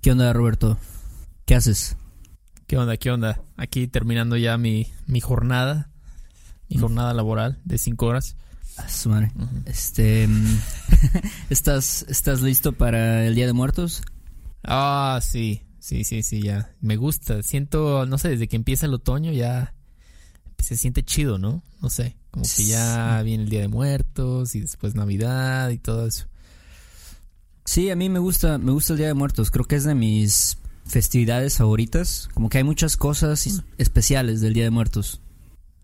¿Qué onda, Roberto? ¿Qué haces? ¿Qué onda? ¿Qué onda? Aquí terminando ya mi, mi jornada, mi Mm. jornada laboral de cinco horas. Su madre. Este, ¿estás, ¿Estás listo para el Día de Muertos? Ah, sí, sí, sí, sí, ya. Me gusta. Siento, no sé, desde que empieza el otoño ya se siente chido, ¿no? No sé, como que ya viene el Día de Muertos y después Navidad y todo eso. Sí, a mí me gusta, me gusta el Día de Muertos. Creo que es de mis festividades favoritas. Como que hay muchas cosas es- especiales del Día de Muertos.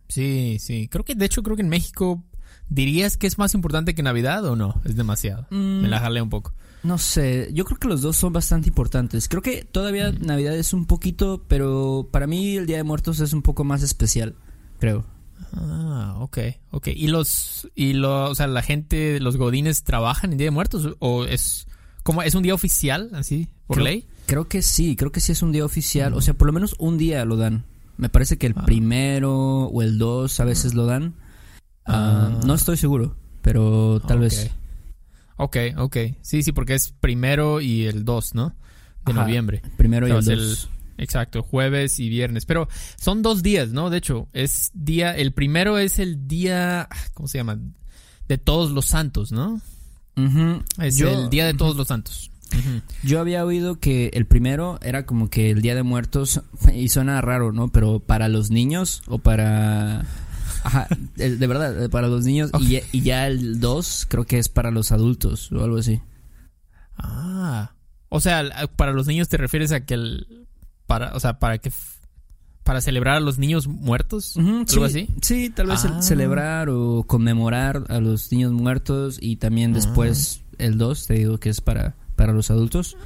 Sí, sí. Creo que, de hecho, creo que en México dirías que es más importante que Navidad o no. Es demasiado. Mm. Me la jalé un poco. No sé, yo creo que los dos son bastante importantes. Creo que todavía Mm. Navidad es un poquito, pero para mí el Día de Muertos es un poco más especial, creo. Ah, ok, ok. ¿Y los, y los, o sea, la gente, los godines trabajan en Día de Muertos o es, como, es un día oficial, así, por Creo- ley? Creo que sí, creo que sí es un día oficial. O sea, por lo menos un día lo dan. Me parece que el Ah. primero o el dos a veces lo dan. Ah, Ah. no estoy seguro, pero tal vez. Ok, ok. Sí, sí, porque es primero y el 2, ¿no? De Ajá, noviembre. Primero y el es dos. Exacto, jueves y viernes. Pero son dos días, ¿no? De hecho, es día. El primero es el día. ¿Cómo se llama? De todos los santos, ¿no? Es Yo- el día de todos los santos. Yo había oído que el primero era como que el Día de Muertos, y suena raro, ¿no? Pero para los niños o para... Ajá, de verdad, para los niños. Y ya el 2 creo que es para los adultos o algo así. Ah. O sea, para los niños te refieres a que el. Para, o sea, para que. Para celebrar a los niños muertos. ¿Algo sí, así? Sí, tal vez Ah. celebrar o conmemorar a los niños muertos y también después el 2, te digo que es para, para los adultos.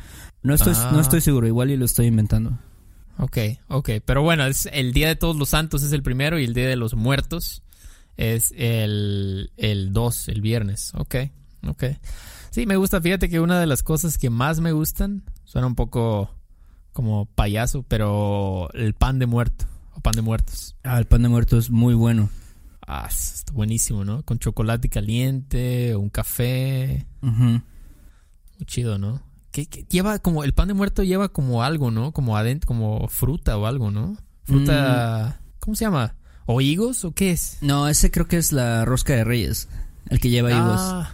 No estoy, Ah. no estoy seguro, igual y lo estoy inventando. Ok, ok. Pero bueno, es el día de todos los santos es el primero y el día de los muertos es el, el 2, el viernes. Ok, ok. Sí, me gusta. Fíjate que una de las cosas que más me gustan suena un poco como payaso, pero el pan de muerto o pan de muertos. Ah, el pan de muertos es muy bueno. Ah, está buenísimo, ¿no? Con chocolate caliente, un café. Muy chido, ¿no? Que, que lleva como el pan de muerto lleva como algo, ¿no? Como adentro, como fruta o algo, ¿no? Fruta, ¿cómo se llama? ¿O higos o qué es? No, ese creo que es la rosca de reyes, el que lleva higos.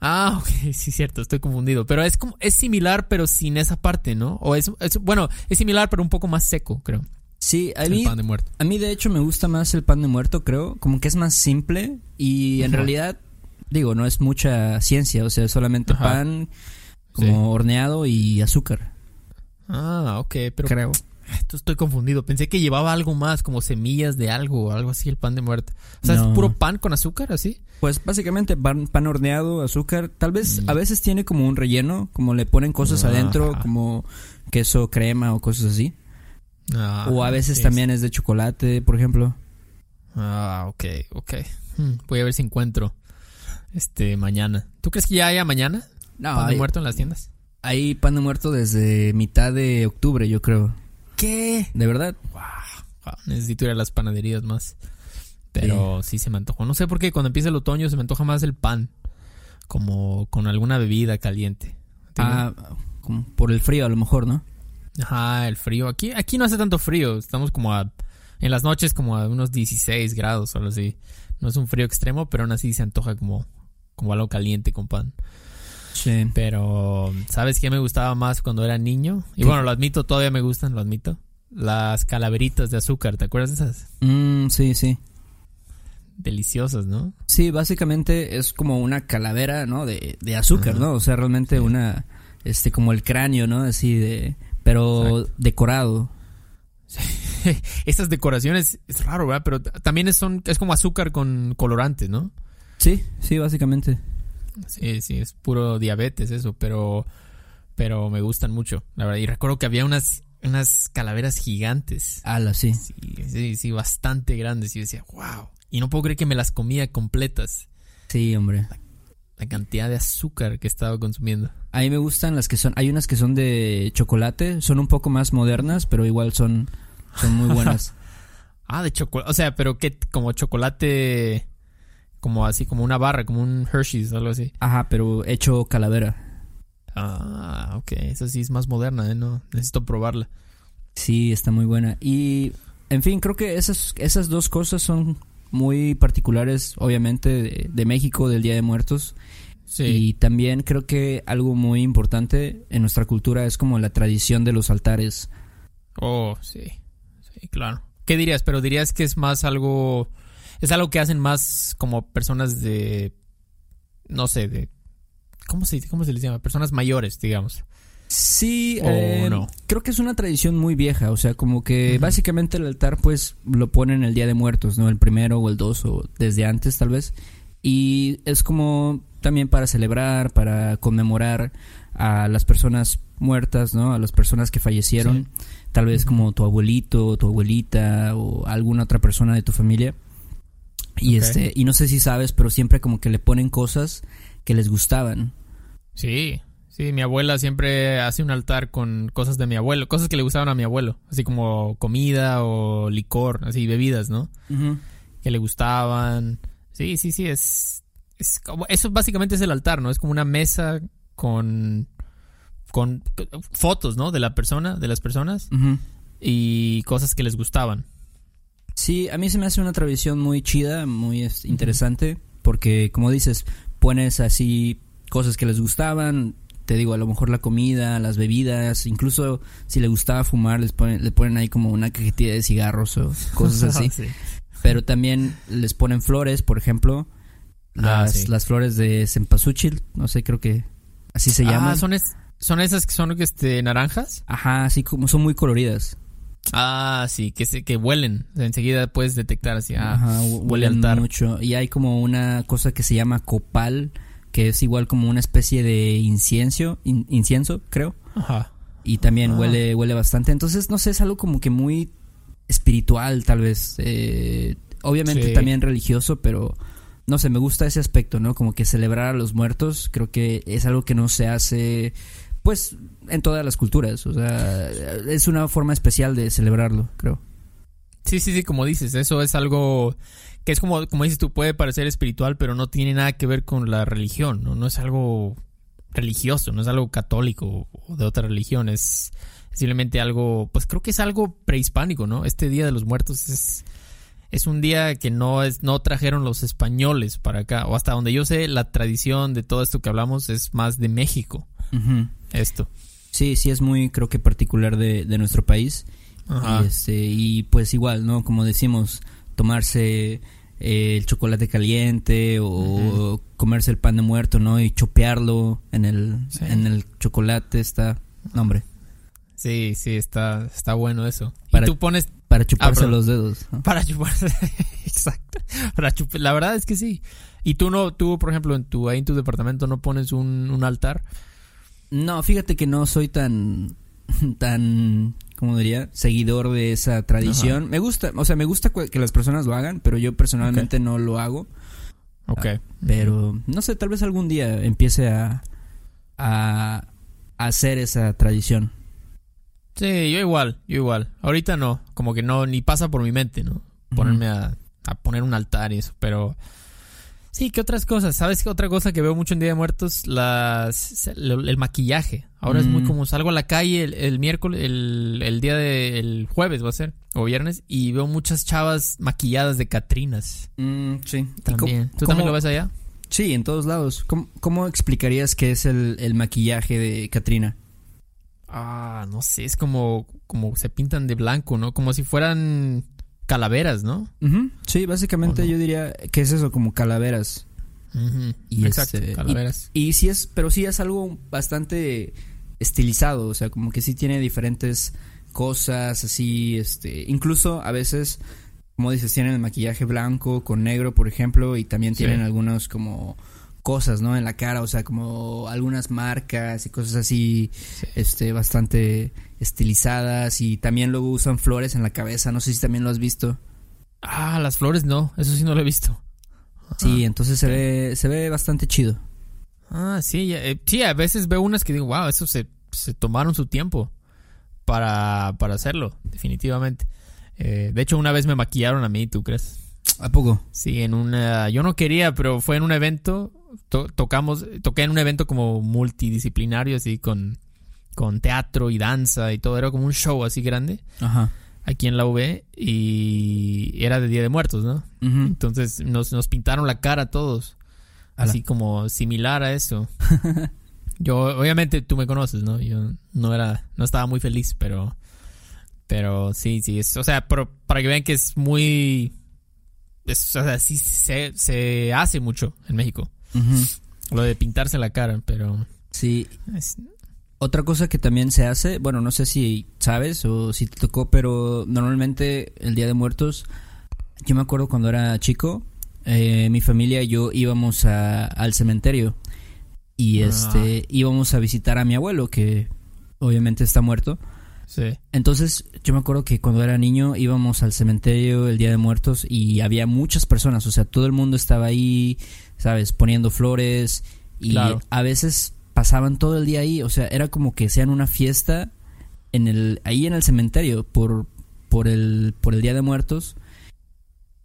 Ah, ok, sí, cierto, estoy confundido. Pero es como, es similar, pero sin esa parte, ¿no? O es, es- bueno, es similar, pero un poco más seco, creo. Sí, a el mí, pan de muerto. a mí de hecho me gusta más el pan de muerto, creo, como que es más simple y en Ajá. realidad, digo, no es mucha ciencia, o sea, es solamente Ajá. pan como Sí. horneado y azúcar, Ah, ok, pero creo. Esto estoy confundido. Pensé que llevaba algo más, como semillas de algo o algo así, el pan de muerto. O sea, No. es puro pan con azúcar, así. Pues básicamente pan, pan horneado, azúcar, tal vez Mm. a veces tiene como un relleno, como le ponen cosas Ajá. adentro, como queso, crema o cosas así. Ah, o a veces sí, también es de chocolate, por ejemplo. Ah, ok, ok. Hmm, voy a ver si encuentro este mañana. ¿Tú crees que ya haya mañana No, pan de muerto en las tiendas? hay pan de muerto desde mitad de octubre, yo creo. ¿Qué? ¿De verdad? Wow, necesito ir a las panaderías más. Pero sí. se me antojó. No sé por qué cuando empieza el otoño se me antoja más el pan. Como con alguna bebida caliente. Ah, como por el frío a lo mejor, ¿no? Ajá, el frío. Aquí, aquí no hace tanto frío. Estamos como a. En las noches como a unos 16 grados o algo así. No es un frío extremo, pero aún así se antoja como, como algo caliente con pan. Sí. Pero, ¿sabes qué me gustaba más cuando era niño? Y ¿Qué? bueno, lo admito, todavía me gustan, lo admito. Las calaveritas de azúcar, ¿te acuerdas de esas? Mm, sí, sí. Deliciosas, ¿no? Sí, básicamente es como una calavera, ¿no? De, de azúcar, Ajá. ¿no? O sea, realmente Sí. una, este, como el cráneo, ¿no? Así de, pero decorado. Esas decoraciones es raro, ¿verdad? Pero también son, es como azúcar con colorantes, ¿no? Sí, sí, básicamente. Sí, sí, es puro diabetes eso, pero pero me gustan mucho, la verdad. Y recuerdo que había unas, unas calaveras gigantes. Ala, sí. Sí, sí, sí, bastante grandes. Y yo decía, wow. Y no puedo creer que me las comía completas. Sí, hombre. La cantidad de azúcar que estaba consumiendo. A mí me gustan las que son, hay unas que son de chocolate, son un poco más modernas, pero igual son, son muy buenas. ah, de chocolate, o sea, pero que como chocolate, como así, como una barra, como un Hershey's, algo así. Ajá, pero hecho calavera. Ah, ok, esa sí es más moderna, ¿eh? No, necesito probarla. Sí, está muy buena. Y, en fin, creo que esas, esas dos cosas son muy particulares, obviamente, de, de México, del Día de Muertos. Sí. Y también creo que algo muy importante en nuestra cultura es como la tradición de los altares. Oh, sí. Sí, claro. ¿Qué dirías? Pero dirías que es más algo. Es algo que hacen más como personas de. No sé, de. ¿Cómo se, cómo se les llama? Personas mayores, digamos. Sí, ¿O eh, no? creo que es una tradición muy vieja, o sea, como que básicamente el altar pues lo ponen el Día de Muertos, ¿no? El primero o el dos o desde antes tal vez. Y es como también para celebrar, para conmemorar a las personas muertas, ¿no? A las personas que fallecieron, tal vez como tu abuelito, tu abuelita o alguna otra persona de tu familia. Y este, y no sé si sabes, pero siempre como que le ponen cosas que les gustaban. Sí, sí, mi abuela siempre hace un altar con cosas de mi abuelo, cosas que le gustaban a mi abuelo, así como comida o licor, así bebidas, ¿no? Que le gustaban. Sí, sí, sí, es, es como, eso básicamente es el altar, ¿no? Es como una mesa con con fotos, ¿no? De la persona, de las personas y cosas que les gustaban. Sí, a mí se me hace una tradición muy chida, muy interesante, porque como dices, pones así cosas que les gustaban, te digo, a lo mejor la comida, las bebidas, incluso si le gustaba fumar, les ponen, le ponen ahí como una cajetilla de cigarros o cosas así. Sí. Pero también les ponen flores, por ejemplo, Ah, las, sí. las flores de cempasúchil, no sé, creo que así se Ah, llaman. son es- son esas que son este naranjas. Ajá, así como son muy coloridas. Ah, sí, que se, que huelen. O sea, enseguida puedes detectar así. Ah, Ajá, hu- huele altar. mucho. Y hay como una cosa que se llama copal, que es igual como una especie de incienso, in- incienso, creo. Ajá. Y también Ah. huele, huele bastante. Entonces, no sé, es algo como que muy espiritual, tal vez. Eh, obviamente Sí. también religioso, pero no sé, me gusta ese aspecto, ¿no? Como que celebrar a los muertos, creo que es algo que no se hace, pues, en todas las culturas. O sea, es una forma especial de celebrarlo, creo. Sí, sí, sí, como dices, eso es algo que es como, como dices tú, puede parecer espiritual, pero no tiene nada que ver con la religión, ¿no? No es algo religioso, no es algo católico o de otra religión, es simplemente algo, pues creo que es algo prehispánico, ¿no? Este Día de los Muertos es, es un día que no es, no trajeron los españoles para acá, o hasta donde yo sé, la tradición de todo esto que hablamos es más de México, esto. Sí, sí es muy, creo que particular de, de nuestro país. Ajá. Y, este, y pues igual, ¿no? Como decimos, tomarse eh, el chocolate caliente o comerse el pan de muerto, ¿no? Y chopearlo en el, Sí. en el chocolate está, no, hombre, Sí, sí, está, está bueno eso. Para- y tú pones para chuparse perdón. los dedos. ¿no? Para chupar. Exacto. Para chupar. La verdad es que sí. Y tú no, tú, por ejemplo, en tu, ahí en tu departamento no pones un, un altar. No, fíjate que no soy tan, tan, ¿cómo diría? Seguidor de esa tradición. Me gusta, o sea, me gusta que las personas lo hagan, pero yo personalmente no lo hago. Ok. Pero, no sé, tal vez algún día empiece a, a hacer esa tradición. Sí, yo igual, yo igual. Ahorita no, como que no, ni pasa por mi mente, ¿no? Ponerme a, a poner un altar y eso, pero... Sí, ¿qué otras cosas? ¿Sabes qué otra cosa que veo mucho en Día de Muertos? Las, el, el maquillaje. Ahora es muy Mm. como salgo a la calle el, el miércoles, el, el día de, el jueves va a ser, o viernes, y veo muchas chavas maquilladas de Catrinas. Mm, sí. ¿Y También. cómo- ¿Tú también lo ves allá? Sí, en todos lados. ¿Cómo, cómo explicarías qué es el, el maquillaje de Katrina? Ah, no sé, es como, como se pintan de blanco, ¿no? Como si fueran calaveras, ¿no? Sí, básicamente yo diría que es eso, como calaveras. Y Exacto, este, calaveras. Y sí es, pero sí es algo bastante estilizado, o sea, como que sí tiene diferentes cosas, así, este, incluso a veces, como dices, tienen el maquillaje blanco con negro, por ejemplo, y también Sí. tienen algunos como, cosas, ¿no? En la cara, o sea, como algunas marcas y cosas así, este, bastante estilizadas y también luego usan flores en la cabeza, no sé si también lo has visto. Ah, las flores no, eso sí no lo he visto. Sí, entonces se ve, se ve bastante chido. Ah, sí, eh, sí, a veces veo unas que digo, wow, eso se, se tomaron su tiempo para, para hacerlo, definitivamente. Eh, de hecho, una vez me maquillaron a mí, ¿tú crees? ¿A poco? Sí, en una... Yo no quería, pero fue en un evento, tocamos, toqué en un evento como multidisciplinario, así, con, con teatro y danza y todo, era como un show así grande. Ajá aquí en la UV y era de Día de Muertos, ¿no? Entonces nos, nos pintaron la cara a todos. Así como similar a eso. Yo, obviamente tú me conoces, ¿no? Yo no era, no estaba muy feliz, pero, pero sí, sí, es, o sea, para que vean que es muy, o sea, sí se, se hace mucho en México. Lo de pintarse la cara, pero... Sí. Otra cosa que también se hace, bueno, no sé si sabes o si te tocó, pero normalmente el Día de Muertos, yo me acuerdo cuando era chico, eh, mi familia y yo íbamos al cementerio y ah. este íbamos a visitar a mi abuelo que obviamente está muerto. Sí. Entonces yo me acuerdo que cuando era niño íbamos al cementerio el Día de Muertos y había muchas personas, o sea, todo el mundo estaba ahí, sabes, poniendo flores y a veces pasaban todo el día ahí, o sea, era como que sean una fiesta en el ahí en el cementerio por por el por el Día de Muertos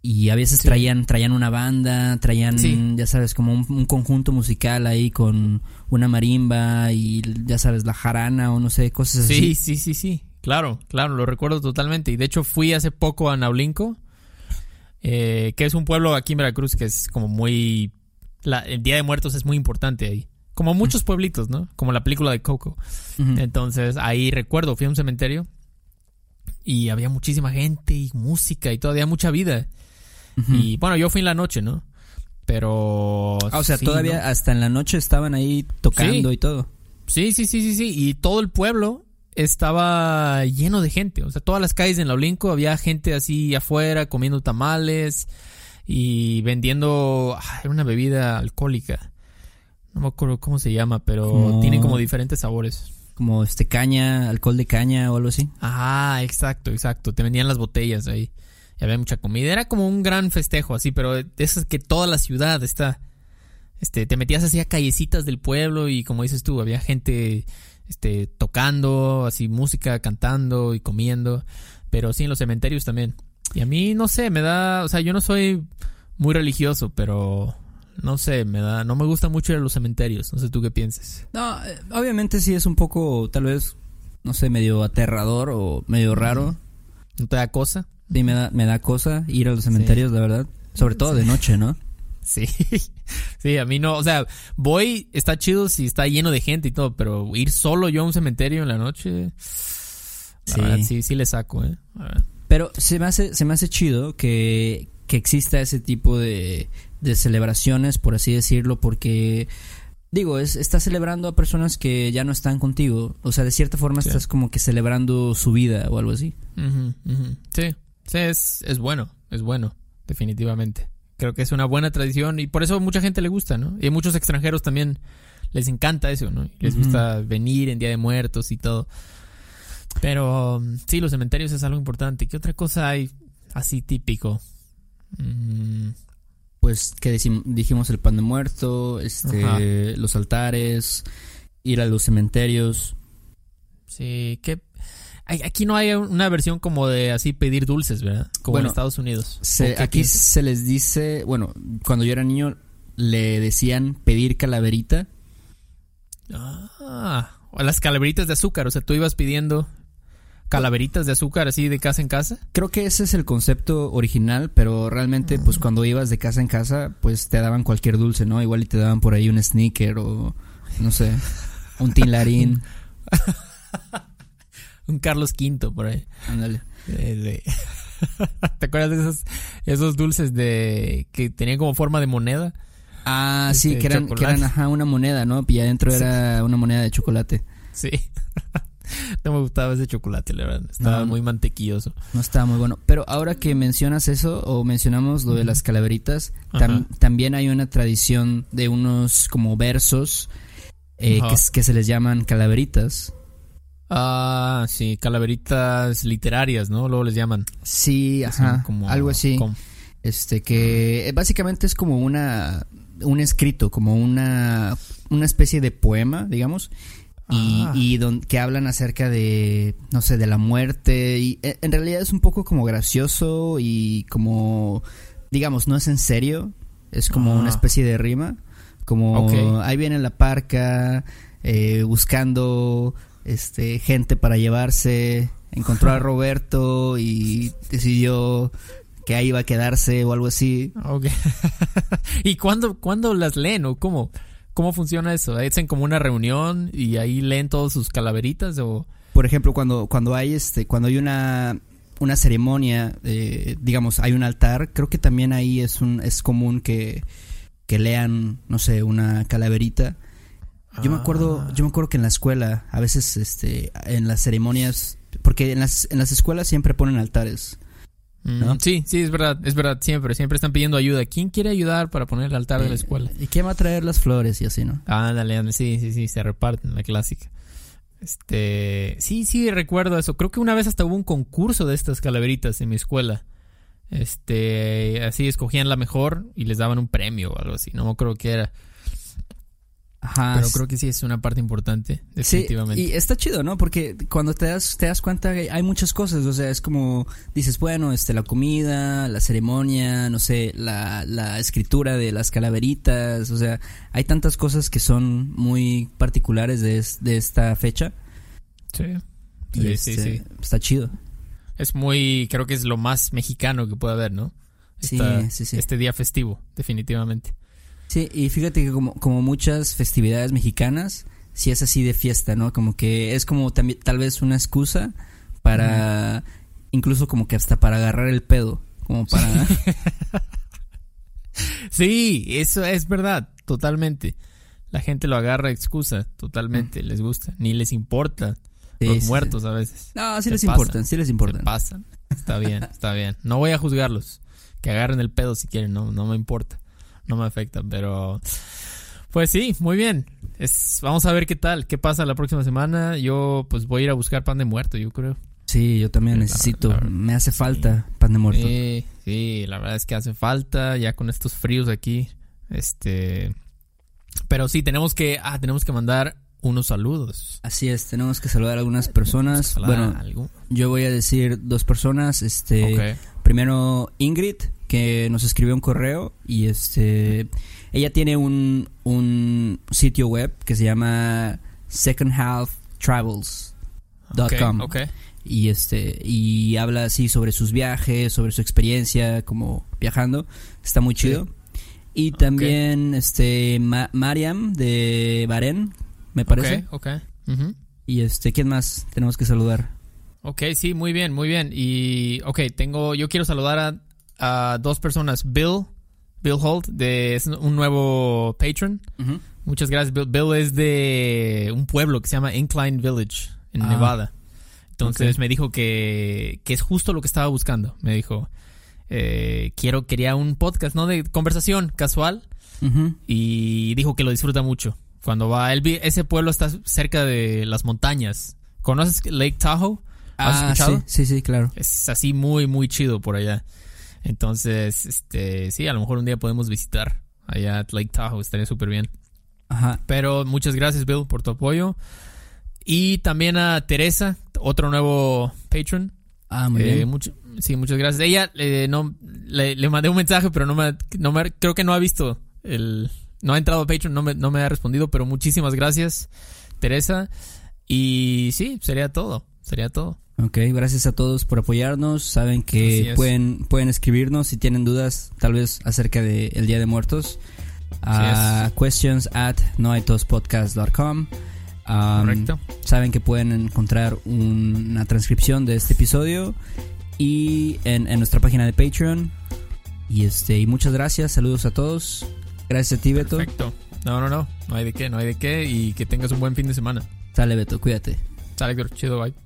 y a veces traían traían una banda, traían ya sabes como un, conjunto musical ahí con una marimba y ya sabes la jarana o no sé, cosas así. Sí, sí, sí, sí. Claro, claro, lo recuerdo totalmente y de hecho fui hace poco a Naulinco. Eh, que es un pueblo aquí en Veracruz que es como muy el Día de Muertos es muy importante ahí. Como muchos pueblitos, ¿no? Como la película de Coco. Entonces, ahí recuerdo, fui a un cementerio y había muchísima gente y música y todavía mucha vida. Y bueno, yo fui en la noche, ¿no? Pero... Ah, o sea, todavía hasta en la noche estaban ahí tocando y todo. Sí, sí, sí, sí, sí. Y todo el pueblo estaba lleno de gente. O sea, todas las calles en Laulinco había gente así afuera comiendo tamales y vendiendo una bebida alcohólica. No me acuerdo cómo se llama, pero tiene como diferentes sabores. Como este caña, alcohol de caña o algo así. Ah, exacto, exacto. Te vendían las botellas ahí. Y había mucha comida. Era como un gran festejo, así, pero de esas que toda la ciudad está. Este, te metías así a callecitas del pueblo y como dices tú, había gente este, tocando, así música, cantando y comiendo. Pero sí en los cementerios también. Y a mí, no sé, me da, o sea, yo no soy muy religioso, pero no sé, me da, no me gusta mucho ir a los cementerios. No sé tú qué pienses. No, eh, obviamente sí es un poco, tal vez, no sé, medio aterrador o medio raro. ¿No te da cosa? Sí, me da, me da cosa ir a los cementerios, la verdad. Sobre todo de noche, ¿no? Sí, sí, a mí no, o sea, voy, está chido si está lleno de gente y todo, pero ir solo yo a un cementerio en la noche, sí, sí, sí le saco, ¿eh? Pero se me hace, se me hace chido que, que exista ese tipo de, de celebraciones, por así decirlo, porque digo, es, estás celebrando a personas que ya no están contigo. O sea, de cierta forma estás como que celebrando su vida o algo así. Sí, sí, es, es bueno, es bueno, definitivamente. Creo que es una buena tradición y por eso mucha gente le gusta, ¿no? Y a muchos extranjeros también les encanta eso, ¿no? Les gusta venir en Día de Muertos y todo. Pero sí, los cementerios es algo importante. ¿Qué otra cosa hay así típico? Mm, pues que dijimos el pan de muerto, este, los altares, ir a los cementerios. Sí, que aquí no hay una versión como de así pedir dulces, ¿verdad? Como en Estados Unidos. aquí se les dice, bueno, cuando yo era niño le decían pedir calaverita. Ah, las calaveritas de azúcar, o sea, tú ibas pidiendo calaveritas de azúcar así de casa en casa? Creo que ese es el concepto original, pero realmente pues cuando ibas de casa en casa pues te daban cualquier dulce, ¿no? Igual y te daban por ahí un sneaker o no sé, un tinlarín. un Carlos V por ahí. Ándale. ¿Te acuerdas de esos, esos dulces de que tenían como forma de moneda? Ah, sí, este, que eran, ajá, una moneda, ¿no? Y adentro era una moneda de chocolate. Sí. no me gustaba ese chocolate, la verdad. Estaba No, muy mantequilloso. No estaba muy bueno. Pero ahora que mencionas eso, o mencionamos lo de las calaveritas, tam- también hay una tradición de unos como versos eh, que, se les llaman calaveritas. Ah, sí, calaveritas literarias, ¿no? Luego les llaman. Sí, ajá, como- algo así. Este que básicamente es como una un escrito, como una una especie de poema, digamos, y, Ah. y don- que hablan acerca de no sé, de la muerte y eh, en realidad es un poco como gracioso y como digamos, no es en serio, es como Ah. una especie de rima, como ahí viene la parca eh, buscando este gente para llevarse, encontró a Roberto y decidió que ahí iba a quedarse o algo así. Ok. ¿Y cuándo, cuándo las leen o cómo? ¿Cómo funciona eso? ¿Hacen como una reunión y ahí leen todos sus calaveritas o...? Por ejemplo, cuando, cuando hay este, cuando hay una, una ceremonia, eh, digamos, hay un altar, creo que también ahí es un, es común que, que lean, no sé, una calaverita. Yo me acuerdo, Ah. yo me acuerdo que en la escuela, a veces, este, en las ceremonias, porque en las, en las escuelas siempre ponen altares. Mm, ¿no? Sí, sí, es verdad, es verdad, siempre, siempre están pidiendo ayuda. ¿Quién quiere ayudar para poner el altar de la escuela? ¿Y quién va a traer las flores y así, no? Ándale, ándale, sí, sí, sí, se reparten, la clásica. Este, sí, sí, recuerdo eso. Creo que una vez hasta hubo un concurso de estas calaveritas en mi escuela. Este, así escogían la mejor y les daban un premio o algo así. No acuerdo qué era. Ajá. Pero creo que sí es una parte importante, Sí, definitivamente. y está chido, ¿no? Porque cuando te das, te das cuenta que hay muchas cosas, o sea, es como, dices, bueno, este, la comida, la ceremonia, no sé, la, la escritura de las calaveritas, o sea, hay tantas cosas que son muy particulares de, es- de esta fecha. Sí. Sí, sí, este, sí. está chido. Es muy, creo que es lo más mexicano que puede haber, ¿no? Sí, sí, sí. Este día festivo, definitivamente. Sí, y fíjate que como, como muchas festividades mexicanas, sí es así de fiesta, ¿no? Como que es como también, tal vez una excusa para, incluso como que hasta para agarrar el pedo, como para... Sí, eso es verdad, totalmente. La gente lo agarra excusa, totalmente, les gusta. Ni les importa Sí, los muertos a veces. No, sí les pasan, importan, sí les importan. pasan. Está bien, está bien. No voy a juzgarlos. Que agarren el pedo si quieren, no, no me importa. No me afecta, pero... Pues sí, muy bien. Es, vamos a ver qué tal, qué pasa la próxima semana. Yo pues voy a ir a buscar pan de muerto, yo creo. Sí, yo también La- necesito, la- me hace falta pan de muerto. Sí, sí, la verdad es que hace falta ya con estos fríos aquí. Este, pero sí tenemos que, ah, tenemos que mandar unos saludos. Así es, tenemos que saludar a algunas personas. Bueno, a algún- yo voy a decir dos personas. Este, primero Ingrid, que nos escribió un correo y este, ella tiene un, un sitio web que se llama secondhalftravels.com Ok, ok. y este y habla así sobre sus viajes, sobre su experiencia como viajando. Está muy chido. Y también este Ma- Mariam de Bahrein, me parece. Ok. Y este, ¿quién más tenemos que saludar? Ok, sí, muy bien, muy bien. Y, ok, tengo, yo quiero saludar a, a dos personas. Bill, Bill Holt, de, es un nuevo patron. Muchas gracias, Bill. Bill es de un pueblo que se llama Incline Village, en Ah. Nevada. Entonces me dijo que, que es justo lo que estaba buscando. Me dijo, eh, quiero, quería un podcast, ¿no? De conversación casual. Y dijo que lo disfruta mucho. Cuando va, él, ese pueblo está cerca de las montañas. ¿Conoces Lake Tahoe? ¿Has Ah, escuchado? sí, sí, sí, claro. Es así muy, muy chido por allá. Entonces, este, sí, a lo mejor un día podemos visitar allá Lake Tahoe, estaría súper bien. Ajá. Pero muchas gracias, Bill, por tu apoyo. Y también a Teresa, otro nuevo patron. Ah, muy Eh, bien. mucho- sí, muchas gracias. Ella eh, no le, le mandé un mensaje, pero no me, no me- creo que no ha visto el, no ha entrado a Patreon, no me, no me ha respondido, pero muchísimas gracias, Teresa. Y sí, sería todo, sería todo. Ok, gracias a todos por apoyarnos. Saben que pueden, pueden escribirnos si tienen dudas, tal vez acerca del Día de Muertos. A questions at noaitospodcast.com. Um, Correcto. Saben que pueden encontrar un- una transcripción de este episodio y en, en nuestra página de Patreon. Y este, y muchas gracias, saludos a todos. Gracias a ti, Beto. Perfecto. No, no, no, no hay de qué, no hay de qué y que tengas un buen fin de semana. Sale, Beto, cuídate. Sale. Chido, bye.